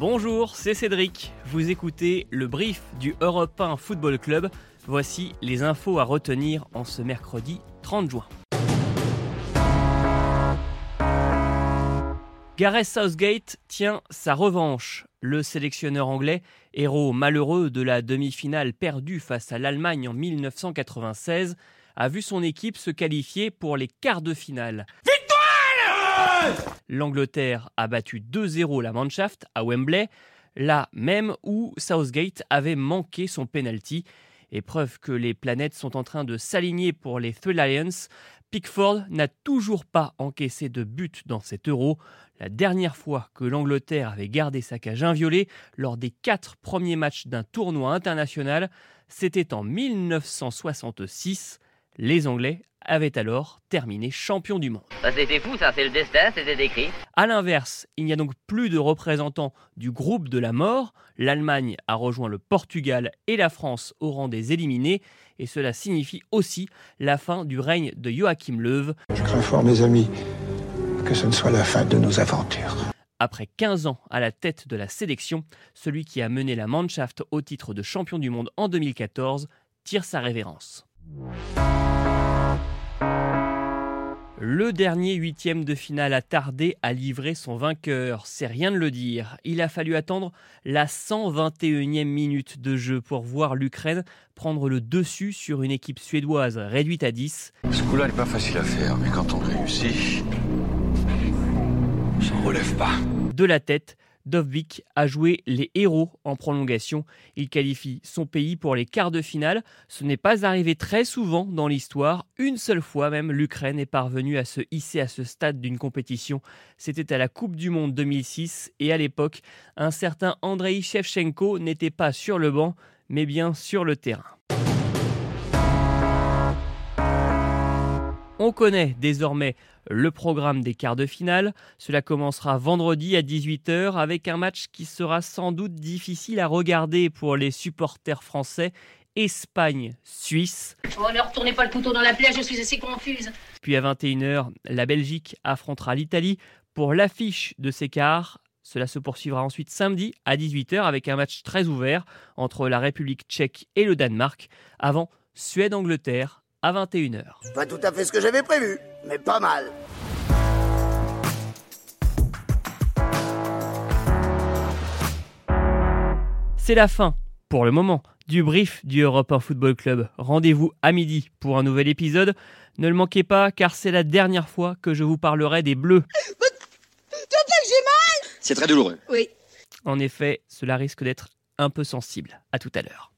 Bonjour, c'est Cédric. Vous écoutez le brief du Europe 1 Football Club. Voici les infos à retenir en ce mercredi 30 juin. Gareth Southgate tient sa revanche. Le sélectionneur anglais, héros malheureux de la demi-finale perdue face à l'Allemagne en 1996, a vu son équipe se qualifier pour les quarts de finale. L'Angleterre a battu 2-0 la Mannschaft à Wembley, là même où Southgate avait manqué son penalty. Et preuve que les planètes sont en train de s'aligner pour les Three Lions, Pickford n'a toujours pas encaissé de but dans cet euro. La dernière fois que l'Angleterre avait gardé sa cage inviolée lors des quatre premiers matchs d'un tournoi international, c'était en 1966. Les Anglais avaient alors terminé champion du monde. Ça c'était fou, ça c'est le destin, c'était décrit. A l'inverse, il n'y a donc plus de représentants du groupe de la mort. L'Allemagne a rejoint le Portugal et la France au rang des éliminés, et cela signifie aussi la fin du règne de Joachim Löw. Je crains fort, mes amis, que ce ne soit la fin de nos aventures. Après 15 ans à la tête de la sélection, celui qui a mené la Mannschaft au titre de champion du monde en 2014 tire sa révérence. Le dernier huitième de finale a tardé à livrer son vainqueur, c'est rien de le dire. Il a fallu attendre la 121e minute de jeu pour voir l'Ukraine prendre le dessus sur une équipe suédoise réduite à 10. Ce coup-là n'est pas facile à faire, mais quand on réussit, ne relève pas. De la tête, Dovbik a joué les héros en prolongation. Il qualifie son pays pour les quarts de finale. Ce n'est pas arrivé très souvent dans l'histoire. Une seule fois même, l'Ukraine est parvenue à se hisser à ce stade d'une compétition. C'était à la Coupe du Monde 2006 et à l'époque, un certain Andrei Shevchenko n'était pas sur le banc, mais bien sur le terrain. On connaît désormais le programme des quarts de finale. Cela commencera vendredi à 18h avec un match qui sera sans doute difficile à regarder pour les supporters français. Espagne-Suisse. Oh, ne retournez pas le couteau dans la plaie, je suis assez confuse. Puis à 21h, la Belgique affrontera l'Italie pour l'affiche de ces quarts. Cela se poursuivra ensuite samedi à 18h avec un match très ouvert entre la République tchèque et le Danemark avant Suède-Angleterre à 21h. Pas tout à fait ce que j'avais prévu, mais pas mal. C'est la fin, pour le moment, du brief du Europe 1 Football Club. Rendez-vous à midi pour un nouvel épisode. Ne le manquez pas, car c'est la dernière fois que je vous parlerai des Bleus. j'ai mal? C'est très douloureux. Oui. En effet, cela risque d'être un peu sensible. À tout à l'heure.